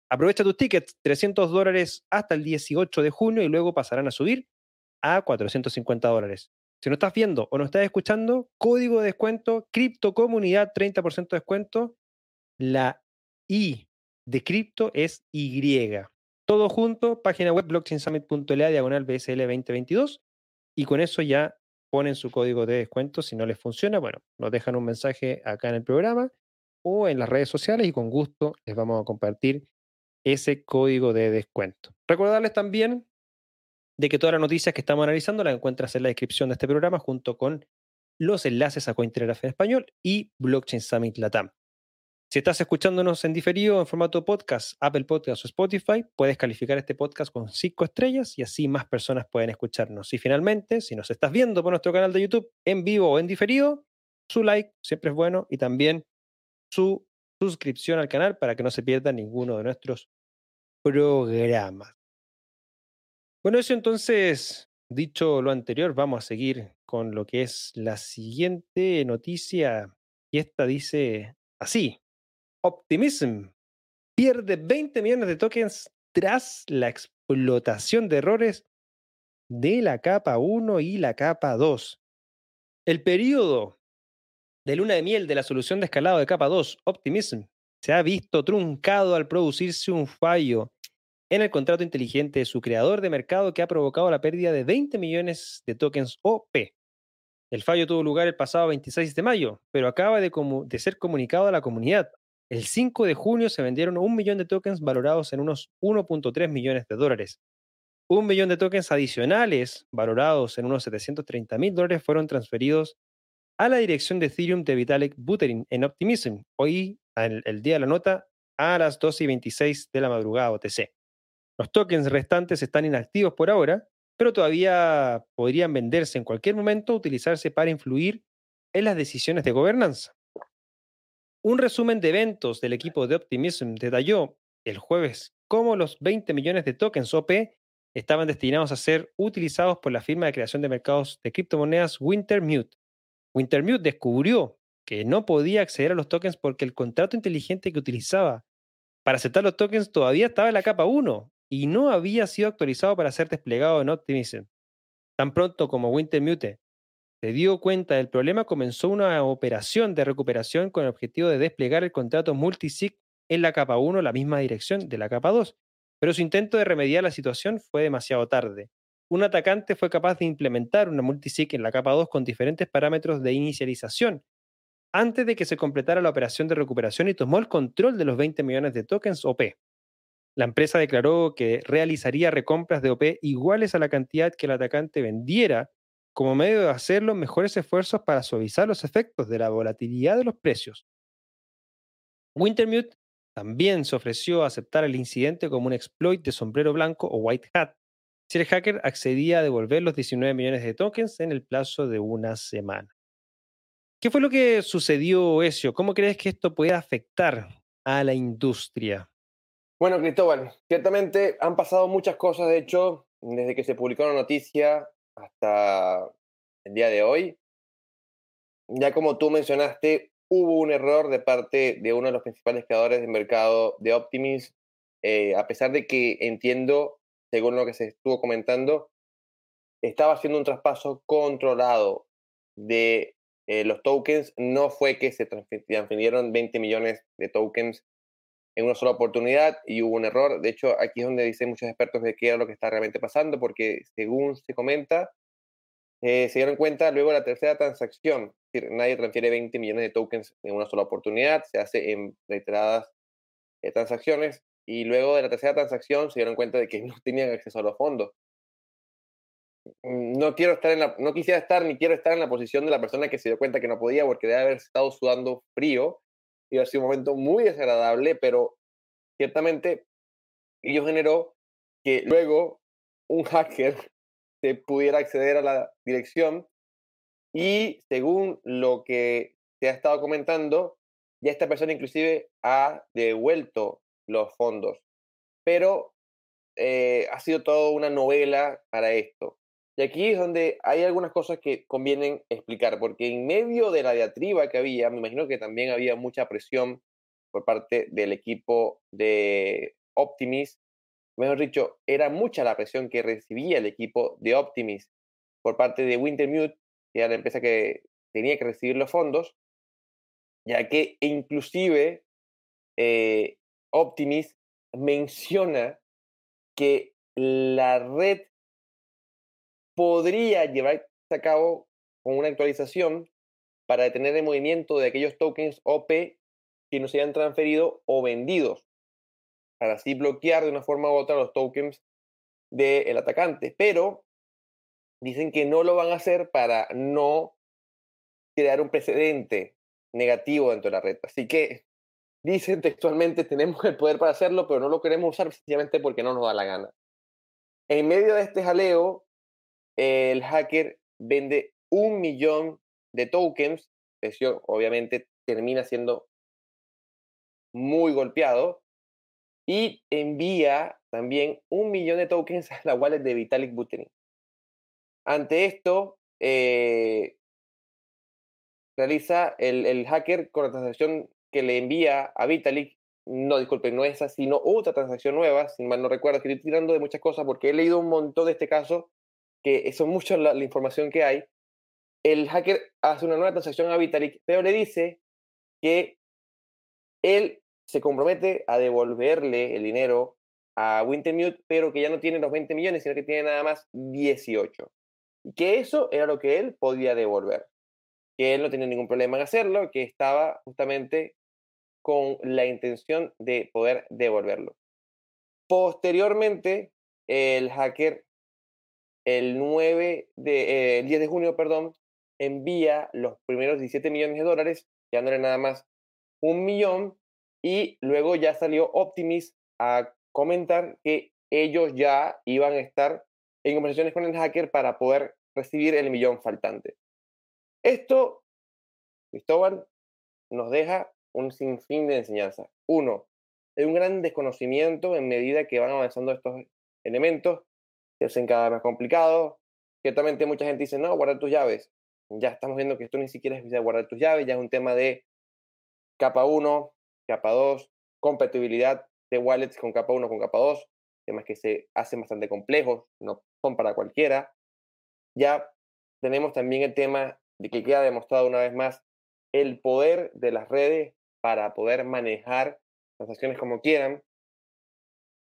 Aprovecha tus tickets, 300 dólares hasta el 18 de junio y luego pasarán a subir a 450 dólares. Si no estás viendo o no estás escuchando, código de descuento, cripto comunidad, 30% de descuento. La I de cripto es Y. Todo junto, página web blockchainsummit.la diagonal BSL 2022 y con eso ya ponen su código de descuento. Si no les funciona, bueno, nos dejan un mensaje acá en el programa o en las redes sociales y con gusto les vamos a compartir ese código de descuento. Recordarles también de que todas las noticias que estamos analizando las encuentras en la descripción de este programa junto con los enlaces a Cointelegraph español y Blockchain Summit Latam. Si estás escuchándonos en diferido en formato podcast, Apple Podcast o Spotify, puedes calificar este podcast con cinco estrellas y así más personas pueden escucharnos. Y finalmente, si nos estás viendo por nuestro canal de YouTube en vivo o en diferido, su like siempre es bueno y también su suscripción al canal para que no se pierda ninguno de nuestros programas. Bueno, eso entonces, dicho lo anterior, vamos a seguir con lo que es la siguiente noticia. Y esta dice así. Optimism pierde 20 millones de tokens tras la explotación de errores de la capa 1 y la capa 2. El periodo de luna de miel de la solución de escalado de capa 2, Optimism, se ha visto truncado al producirse un fallo en el contrato inteligente su creador de mercado que ha provocado la pérdida de 20 millones de tokens OP. El fallo tuvo lugar el pasado 26 de mayo, pero acaba de, de ser comunicado a la comunidad. El 5 de junio se vendieron un millón de tokens valorados en unos 1.3 millones de dólares. Un millón de tokens adicionales, valorados en unos 730 mil dólares, fueron transferidos a la dirección de Ethereum de Vitalik Buterin en Optimism, hoy, el, el día de la nota, a las 12 y 26 de la madrugada OTC. Los tokens restantes están inactivos por ahora, pero todavía podrían venderse en cualquier momento o utilizarse para influir en las decisiones de gobernanza. Un resumen de eventos del equipo de Optimism detalló el jueves cómo los 20 millones de tokens OP estaban destinados a ser utilizados por la firma de creación de mercados de criptomonedas Wintermute. Wintermute descubrió que no podía acceder a los tokens porque el contrato inteligente que utilizaba para aceptar los tokens todavía estaba en la capa 1 y no había sido actualizado para ser desplegado en Optimism. Tan pronto como Wintermute se dio cuenta del problema, comenzó una operación de recuperación con el objetivo de desplegar el contrato multisig en la capa 1, la misma dirección de la capa 2, pero su intento de remediar la situación fue demasiado tarde. Un atacante fue capaz de implementar una multisig en la capa 2 con diferentes parámetros de inicialización antes de que se completara la operación de recuperación y tomó el control de los 20 millones de tokens OP. La empresa declaró que realizaría recompras de OP iguales a la cantidad que el atacante vendiera como medio de hacer los mejores esfuerzos para suavizar los efectos de la volatilidad de los precios. Wintermute también se ofreció a aceptar el incidente como un exploit de sombrero blanco o white hat si el hacker accedía a devolver los 19 millones de tokens en el plazo de una semana. ¿Qué fue lo que sucedió, Ezio? ¿Cómo crees que esto puede afectar a la industria? Bueno, Cristóbal, ciertamente han pasado muchas cosas, de hecho, desde que se publicó la noticia hasta el día de hoy. Ya como tú mencionaste, hubo un error de parte de uno de los principales creadores del mercado de Optimis, eh, a pesar de que entiendo, según lo que se estuvo comentando, estaba haciendo un traspaso controlado de eh, los tokens. No fue que se transfirieron 20 millones de tokens en una sola oportunidad y hubo un error. De hecho, aquí es donde dicen muchos expertos de qué era lo que está realmente pasando, porque según se comenta, eh, se dieron cuenta luego de la tercera transacción. Es decir, nadie transfiere 20 millones de tokens en una sola oportunidad, se hace en reiteradas eh, transacciones y luego de la tercera transacción se dieron cuenta de que no tenían acceso a los fondos. No quiero estar en la, no quisiera estar ni quiero estar en la posición de la persona que se dio cuenta que no podía porque debe haber estado sudando frío y ha sido un momento muy desagradable, pero ciertamente ello generó que luego un hacker se pudiera acceder a la dirección y según lo que se ha estado comentando, ya esta persona inclusive ha devuelto los fondos, pero eh, ha sido toda una novela para esto. Y aquí es donde hay algunas cosas que convienen explicar, porque en medio de la diatriba que había, me imagino que también había mucha presión por parte del equipo de Optimis. Mejor dicho, era mucha la presión que recibía el equipo de Optimis por parte de Wintermute, que era la empresa que tenía que recibir los fondos, ya que inclusive eh, Optimis menciona que la red podría llevarse a cabo con una actualización para detener el movimiento de aquellos tokens OP que no se hayan transferido o vendidos, para así bloquear de una forma u otra los tokens del atacante. Pero dicen que no lo van a hacer para no crear un precedente negativo dentro de la red. Así que dicen textualmente tenemos el poder para hacerlo, pero no lo queremos usar sencillamente porque no nos da la gana. En medio de este jaleo, el hacker vende un millón de tokens, eso obviamente termina siendo muy golpeado, y envía también un millón de tokens a la wallet de Vitalik Buterin. Ante esto, eh, realiza el, el, hacker con la transacción que le envía a Vitalik, no, disculpe, no esa, sino otra transacción nueva, si mal no recuerdo, estoy tirando de muchas cosas porque he leído un montón de este caso que son mucho la, información que hay, el hacker hace una nueva transacción a Vitalik, pero le dice que él se compromete a devolverle el dinero a Wintermute, pero que ya no tiene los 20 millones, sino que tiene nada más 18. y que eso era lo que él podía devolver, que él no tenía ningún problema en hacerlo, que estaba justamente con la intención de poder devolverlo. Posteriormente, el hacker, el 9 de, eh, el 10 de junio, perdón, envía los primeros 17 millones de dólares, ya no era nada más un millón, y luego ya salió Optimis a comentar que ellos ya iban a estar en conversaciones con el hacker para poder recibir el millón faltante. Esto, Cristóbal, nos deja un sinfín de enseñanza. Uno, hay un gran desconocimiento en medida que van avanzando estos elementos, se hacen cada vez más complicados. Ciertamente mucha gente dice, no, guarda tus llaves. Ya estamos viendo que esto ni siquiera es guardar tus llaves, ya es un tema de capa 1, capa 2, compatibilidad de wallets con capa 1 con capa 2, temas que se hacen bastante complejos, no son para cualquiera. Ya tenemos también el tema de que queda demostrado una vez más el poder de las redes para poder manejar transacciones como quieran.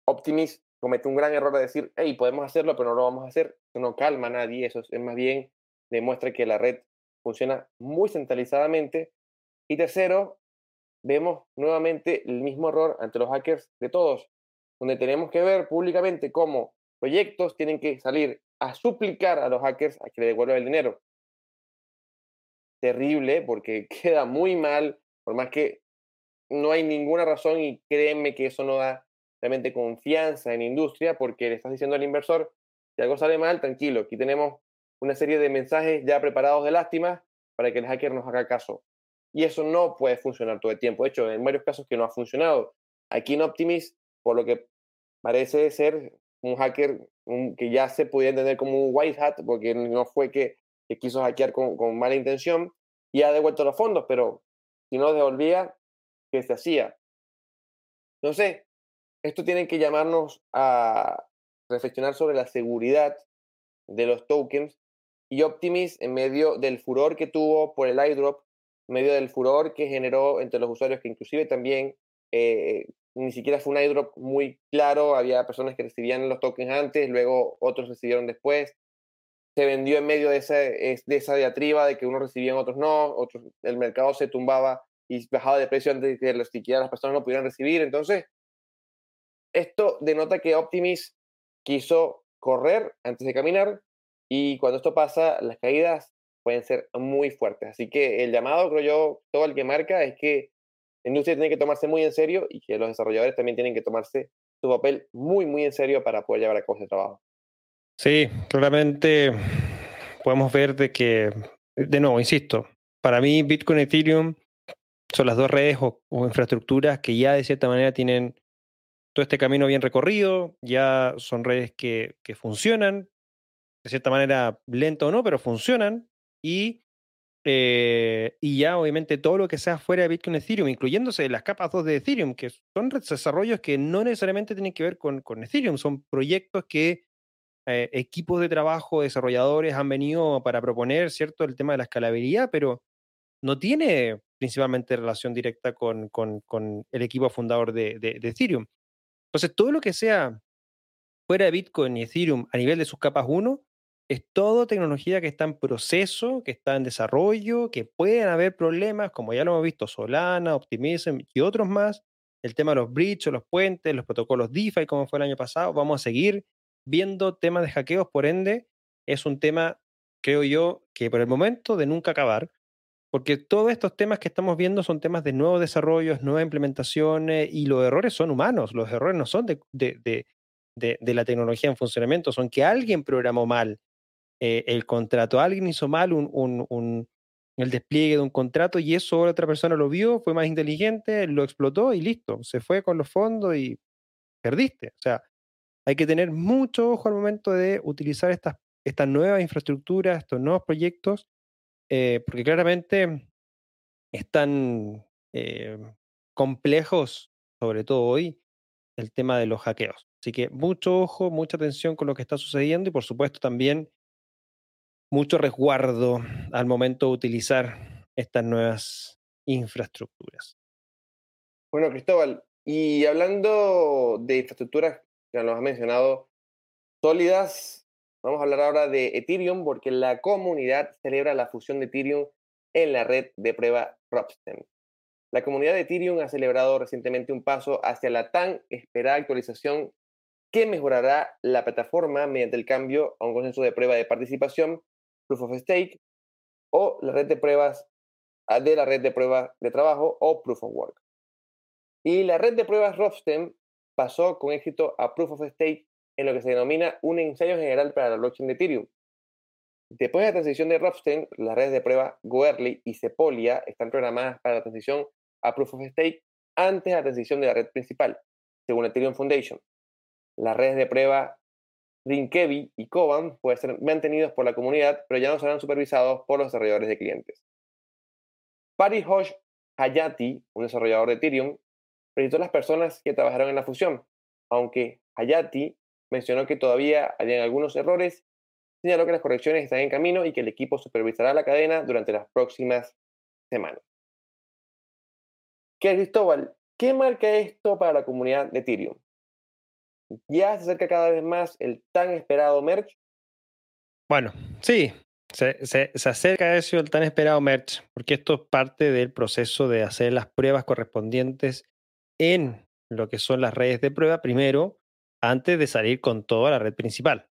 Optimis comete un gran error de decir, hey, podemos hacerlo, pero no lo vamos a hacer. Eso no calma a nadie, eso es más bien demuestra que la red funciona muy centralizadamente. Y tercero, vemos nuevamente el mismo error ante los hackers de todos, donde tenemos que ver públicamente cómo proyectos tienen que salir a suplicar a los hackers a que le devuelvan el dinero. Terrible, porque queda muy mal por más que no hay ninguna razón y créeme que eso no da realmente confianza en industria porque le estás diciendo al inversor, si algo sale mal, tranquilo, aquí tenemos una serie de mensajes ya preparados de lástima para que el hacker nos haga caso. Y eso no puede funcionar todo el tiempo. De hecho, en varios casos que no ha funcionado. Aquí en Optimis, por lo que parece ser un hacker que ya se podía entender como un white hat, porque no fue que, quiso hackear con, con, mala intención y ha devuelto los fondos, pero si no devolvía, ¿qué se hacía? No sé, esto tiene que llamarnos a reflexionar sobre la seguridad de los tokens y Optimis en medio del furor que tuvo por el iDrop, en medio del furor que generó entre los usuarios, que inclusive también eh, ni siquiera fue un iDrop muy claro, había personas que recibían los tokens antes, luego otros recibieron después, se vendió en medio de esa, de esa diatriba de que unos recibían, otros no, el mercado se tumbaba y bajaba de precio antes de que siquiera las personas no pudieran recibir. Entonces, esto denota que Optimis quiso correr antes de caminar y cuando esto pasa, las caídas pueden ser muy fuertes. Así que el llamado, creo yo, todo el que marca es que la industria tiene que tomarse muy en serio y que los desarrolladores también tienen que tomarse su papel muy, muy en serio para poder llevar a cabo ese trabajo. Sí, claramente podemos ver de que, de nuevo, insisto, para mí Bitcoin y Ethereum son las dos redes o, infraestructuras que ya de cierta manera tienen todo este camino bien recorrido, ya son redes que, que funcionan, de cierta manera lento o no, pero funcionan y, eh, y ya obviamente todo lo que sea fuera de Bitcoin Ethereum, incluyéndose las capas 2 de Ethereum, que son desarrollos que no necesariamente tienen que ver con, con Ethereum, son proyectos que eh, equipos de trabajo, desarrolladores han venido para proponer, ¿cierto?, el tema de la escalabilidad, pero no tiene principalmente relación directa con, con, con el equipo fundador de, de, Ethereum. Entonces, todo lo que sea fuera de Bitcoin y Ethereum a nivel de sus capas 1 es todo tecnología que está en proceso, que está en desarrollo, que pueden haber problemas, como ya lo hemos visto, Solana, Optimism y otros más. El tema de los bridges, los puentes, los protocolos DeFi, como fue el año pasado, vamos a seguir viendo temas de hackeos, por ende, es un tema, creo yo, que por el momento de nunca acabar, porque todos estos temas que estamos viendo son temas de nuevos desarrollos, nuevas implementaciones, y los errores son humanos, los errores no son de, de, de, la tecnología en funcionamiento, son que alguien programó mal eh, el contrato, alguien hizo mal un, un, el despliegue de un contrato y eso otra persona lo vio, fue más inteligente, lo explotó y listo, se fue con los fondos y perdiste. O sea, hay que tener mucho ojo al momento de utilizar estas, estas nuevas infraestructuras, estos nuevos proyectos, eh, porque claramente están eh, complejos, sobre todo hoy, el tema de los hackeos. Así que mucho ojo, mucha atención con lo que está sucediendo y por supuesto también mucho resguardo al momento de utilizar estas nuevas infraestructuras. Bueno, Cristóbal, y hablando de infraestructuras ya nos has mencionado, sólidas, Vamos a hablar ahora de Ethereum porque la comunidad celebra la fusión de Ethereum en la red de prueba Ropsten. La comunidad de Ethereum ha celebrado recientemente un paso hacia la tan esperada actualización que mejorará la plataforma mediante el cambio a un consenso de prueba de participación, Proof of Stake, o la red de pruebas ah, de la red de prueba de trabajo o Proof of Work. Y la red de pruebas Ropsten pasó con éxito a Proof of Stake en lo que se denomina un ensayo general para la blockchain de Ethereum. Después de la transición de Ropsten, las redes de prueba Goerli y Sepolia están programadas para la transición a Proof of Stake antes de la transición de la red principal, según Ethereum Foundation. Las redes de prueba Rinkevi y Koban pueden ser mantenidos por la comunidad, pero ya no serán supervisados por los desarrolladores de clientes. Parihosh Hayati, un desarrollador de Ethereum, felicitó a las personas que trabajaron en la fusión, aunque Hayati mencionó que todavía hayan algunos errores, señaló que las correcciones están en camino y que el equipo supervisará la cadena durante las próximas semanas. ¿Qué, Cristóbal? ¿Qué marca esto para la comunidad de Ethereum? ¿Ya se acerca cada vez más el tan esperado merch? Bueno, sí, se, se, se, acerca eso el tan esperado merch, porque esto es parte del proceso de hacer las pruebas correspondientes en lo que son las redes de prueba primero, antes de salir con toda la red principal.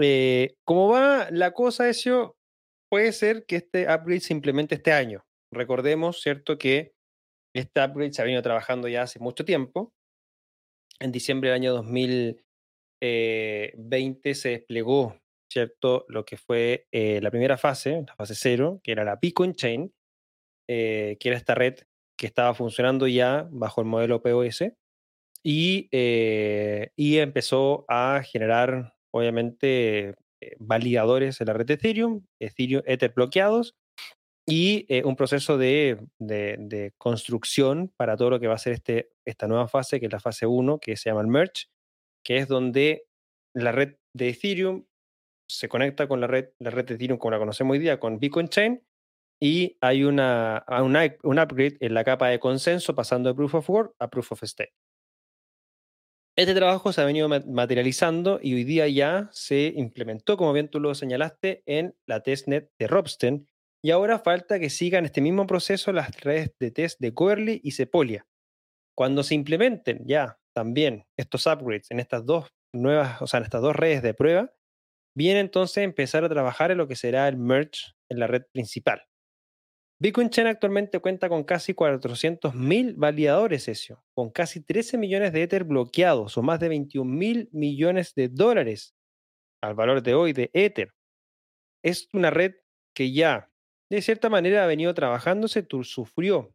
Eh, ¿Cómo va la cosa, eso? Puede ser que este upgrade se implemente este año. Recordemos, ¿cierto?, que este upgrade se ha venido trabajando ya hace mucho tiempo. En diciembre del año 2020 eh, se desplegó, ¿cierto?, lo que fue eh, la primera fase, la fase cero, que era la Bitcoin Chain, que era esta red que estaba funcionando ya bajo el modelo POS y, eh, y empezó a generar, obviamente, eh, validadores en la red de Ethereum, Ethereum Ether bloqueados y eh, un proceso de, construcción para todo lo que va a ser este, esta nueva fase, que es la fase 1, que se llama el merge, que es donde la red de Ethereum se conecta con la red, la red de Ethereum como la conocemos hoy día, con Bitcoin Chain, y hay una, una, un upgrade en la capa de consenso pasando de Proof of Work a Proof of Stake. Este trabajo se ha venido materializando y hoy día ya se implementó, como bien tú lo señalaste, en la testnet de Robsten. Y ahora falta que sigan este mismo proceso las redes de test de Coverly y Sepolia. Cuando se implementen ya también estos upgrades en estas dos nuevas, o sea, en estas dos redes de prueba, viene entonces a empezar a trabajar en lo que será el merge en la red principal. Bitcoin Chain actualmente cuenta con casi 400.000 validadores, Ezio, con casi 13 millones de Ether bloqueados o más de 21 mil millones de dólares al valor de hoy de Ether. Es una red que ya, de cierta manera, ha venido trabajándose, sufrió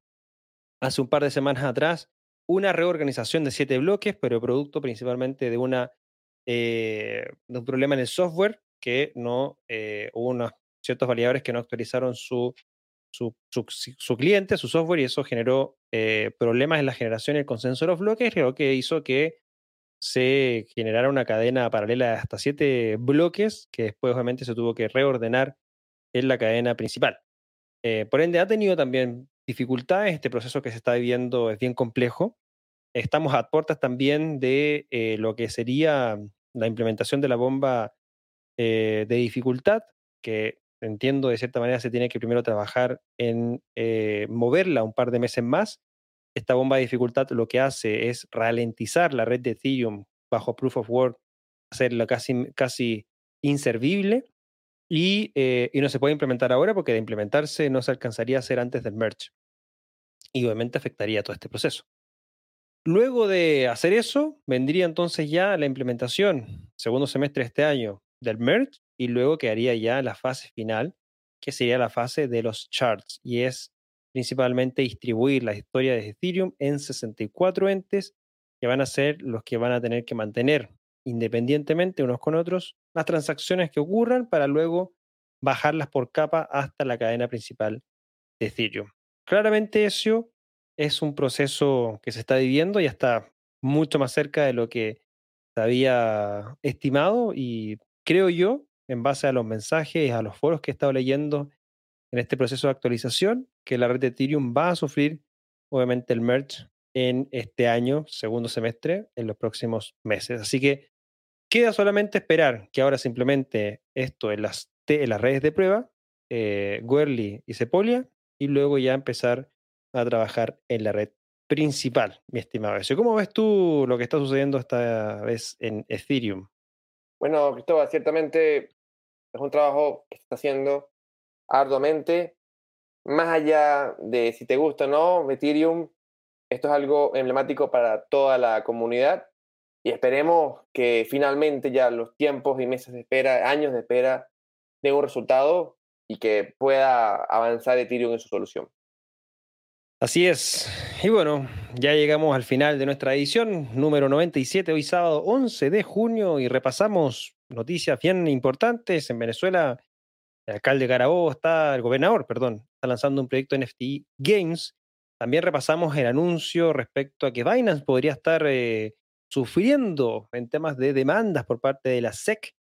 hace un par de semanas atrás una reorganización de siete bloques, pero producto principalmente de, una, eh, de un problema en el software que no eh, hubo unos ciertos validadores que no actualizaron su su, su, cliente, su software, y eso generó eh, problemas en la generación y el consenso de los bloques, lo que hizo que se generara una cadena paralela de hasta siete bloques, que después obviamente se tuvo que reordenar en la cadena principal. Eh, por ende, ha tenido también dificultades, este proceso que se está viviendo es bien complejo. Estamos a puertas también de eh, lo que sería la implementación de la bomba de dificultad, que entiendo de cierta manera se tiene que primero trabajar en eh, moverla un par de meses más. Esta bomba de dificultad lo que hace es ralentizar la red de Ethereum bajo Proof of Work, hacerla casi, casi inservible y, eh, y no se puede implementar ahora porque de implementarse no se alcanzaría a hacer antes del merge. Y obviamente afectaría todo este proceso. Luego de hacer eso, vendría entonces ya la implementación, segundo semestre de este año, del merge y luego quedaría ya la fase final, que sería la fase de los charts, y es principalmente distribuir la historia de Ethereum en 64 entes que van a ser los que van a tener que mantener independientemente unos con otros las transacciones que ocurran para luego bajarlas por capa hasta la cadena principal de Ethereum. Claramente eso es un proceso que se está viviendo y está mucho más cerca de lo que se había estimado y creo yo en base a los mensajes, a los foros que he estado leyendo en este proceso de actualización, que la red de Ethereum va a sufrir, obviamente, el merge en este año, segundo semestre, en los próximos meses. Así que, queda solamente esperar que ahora simplemente esto en las, en las redes de prueba, eh, y Sepolia, y luego ya empezar a trabajar en la red principal, mi estimado. ¿Cómo ves tú lo que está sucediendo esta vez en Ethereum? Bueno, Cristóbal, ciertamente es un trabajo que se está haciendo arduamente. Más allá de si te gusta o no, Ethereum, esto es algo emblemático para toda la comunidad y esperemos que finalmente ya los tiempos y meses de espera, años de espera, den un resultado y que pueda avanzar Ethereum en su solución. Así es. Y bueno, ya llegamos al final de nuestra edición número 97, hoy sábado 11 de junio, y repasamos noticias bien importantes. En Venezuela, el alcalde Carabobo está, el gobernador, perdón, está lanzando un proyecto NFT Games. También repasamos el anuncio respecto a que Binance podría estar eh, sufriendo en temas de demandas por parte de la SEC.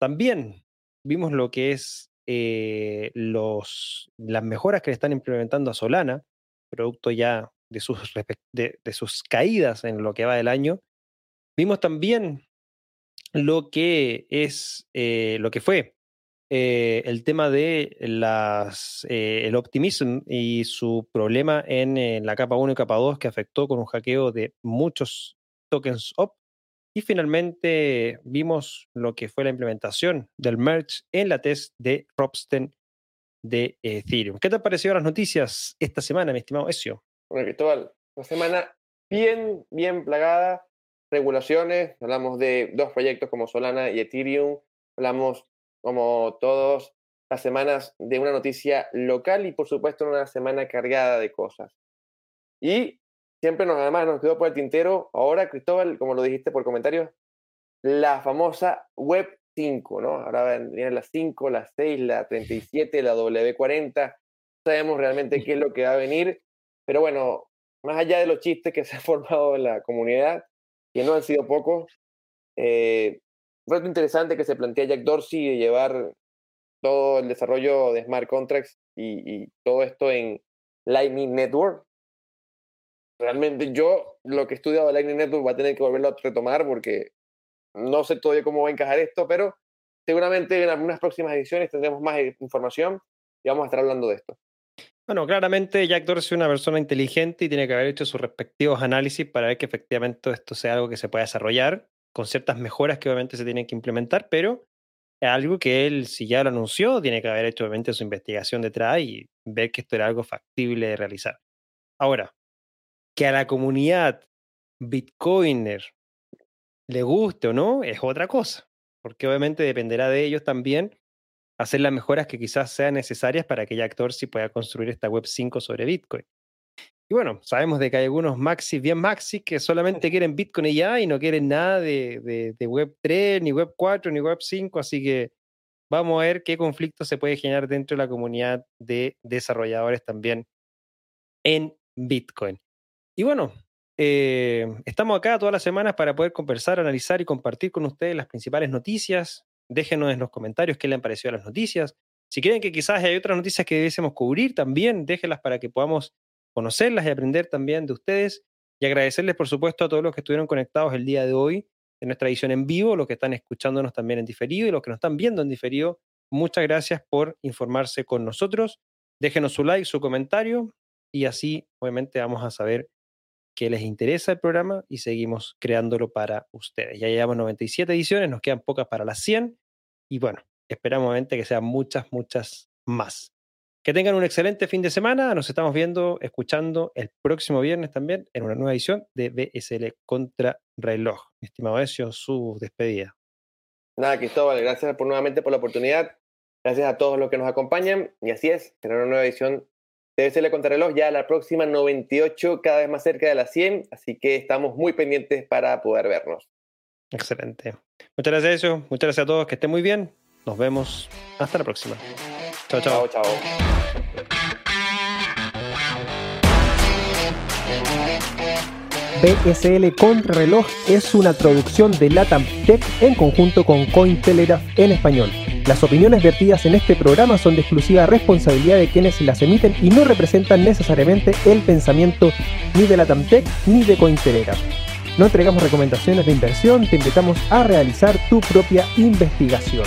También vimos lo que es eh, los, las mejoras que le están implementando a Solana producto ya de sus, de, sus caídas en lo que va del año. Vimos también lo que es, eh, lo que fue eh, el tema de las, eh, el optimismo y su problema en, la capa 1 y capa 2 que afectó con un hackeo de muchos tokens up. Y finalmente vimos lo que fue la implementación del merge en la test de Robsten de Ethereum. ¿Qué te han parecido las noticias esta semana, mi estimado Ezio? Bueno, Cristóbal, una semana bien, bien plagada. Regulaciones, hablamos de dos proyectos como Solana y Ethereum, hablamos como todos las semanas de una noticia local y por supuesto una semana cargada de cosas. Y siempre nos además nos quedó por el tintero, ahora Cristóbal, como lo dijiste por comentarios, la famosa Web 5, ¿no? Ahora vienen las 5, las 6, la 37, la W40. Sabemos realmente qué es lo que va a venir. Pero bueno, más allá de los chistes que se han formado en la comunidad, que no han sido pocos, eh, fue interesante que se plantea Jack Dorsey de llevar todo el desarrollo de smart contracts y, todo esto en Lightning Network. Realmente yo lo que he estudiado Lightning Network va a tener que volverlo a retomar porque no sé todavía cómo va a encajar esto, pero seguramente en algunas próximas ediciones tendremos más información y vamos a estar hablando de esto. Bueno, claramente Jack Dorsey es una persona inteligente y tiene que haber hecho sus respectivos análisis para ver que efectivamente esto sea algo que se pueda desarrollar con ciertas mejoras que obviamente se tienen que implementar, pero es algo que él, si ya lo anunció, tiene que haber hecho obviamente su investigación detrás y ver que esto era algo factible de realizar. Ahora, que a la comunidad Bitcoiner le guste o no, es otra cosa, porque obviamente dependerá de ellos también hacer las mejoras que quizás sean necesarias para que Jack Dorsey pueda construir esta Web 5 sobre Bitcoin. Y bueno, sabemos de que hay algunos maxis, bien maxis, que solamente quieren Bitcoin y ya y no quieren nada de, de, Web 3, ni Web 4, ni Web 5, así que vamos a ver qué conflicto se puede generar dentro de la comunidad de desarrolladores también en Bitcoin. Y bueno, eh, estamos acá todas las semanas para poder conversar, analizar y compartir con ustedes las principales noticias. Déjenos en los comentarios qué le han parecido las noticias. Si quieren que quizás hay otras noticias que debiésemos cubrir, también déjenlas para que podamos conocerlas y aprender también de ustedes. Y agradecerles, por supuesto, a todos los que estuvieron conectados el día de hoy en nuestra edición en vivo, los que están escuchándonos también en diferido y los que nos están viendo en diferido. Muchas gracias por informarse con nosotros. Déjenos su like, su comentario y así, obviamente, vamos a saber que les interesa el programa y seguimos creándolo para ustedes. Ya llevamos 97 ediciones, nos quedan pocas para las 100 y bueno, esperamos obviamente que sean muchas, muchas más. Que tengan un excelente fin de semana. Nos estamos viendo, escuchando el próximo viernes también en una nueva edición de BSL Contra Reloj. estimado Ezio, su despedida. Nada, Cristóbal, gracias por, nuevamente por la oportunidad. Gracias a todos los que nos acompañan. Y así es, tener una nueva edición Debe serle contrarreloj ya la próxima 98, cada vez más cerca de las 100, así que estamos muy pendientes para poder vernos. Excelente. Muchas gracias, eso. Muchas gracias a todos. Que estén muy bien. Nos vemos. Hasta la próxima. Chao, chao. Chao, chao. BSL Contrarreloj es una traducción de Latam Tech en conjunto con Cointelegraph en español. Las opiniones vertidas en este programa son de exclusiva responsabilidad de quienes las emiten y no representan necesariamente el pensamiento ni de la Tamtec ni de Cointelegraph. No entregamos recomendaciones de inversión, te invitamos a realizar tu propia investigación.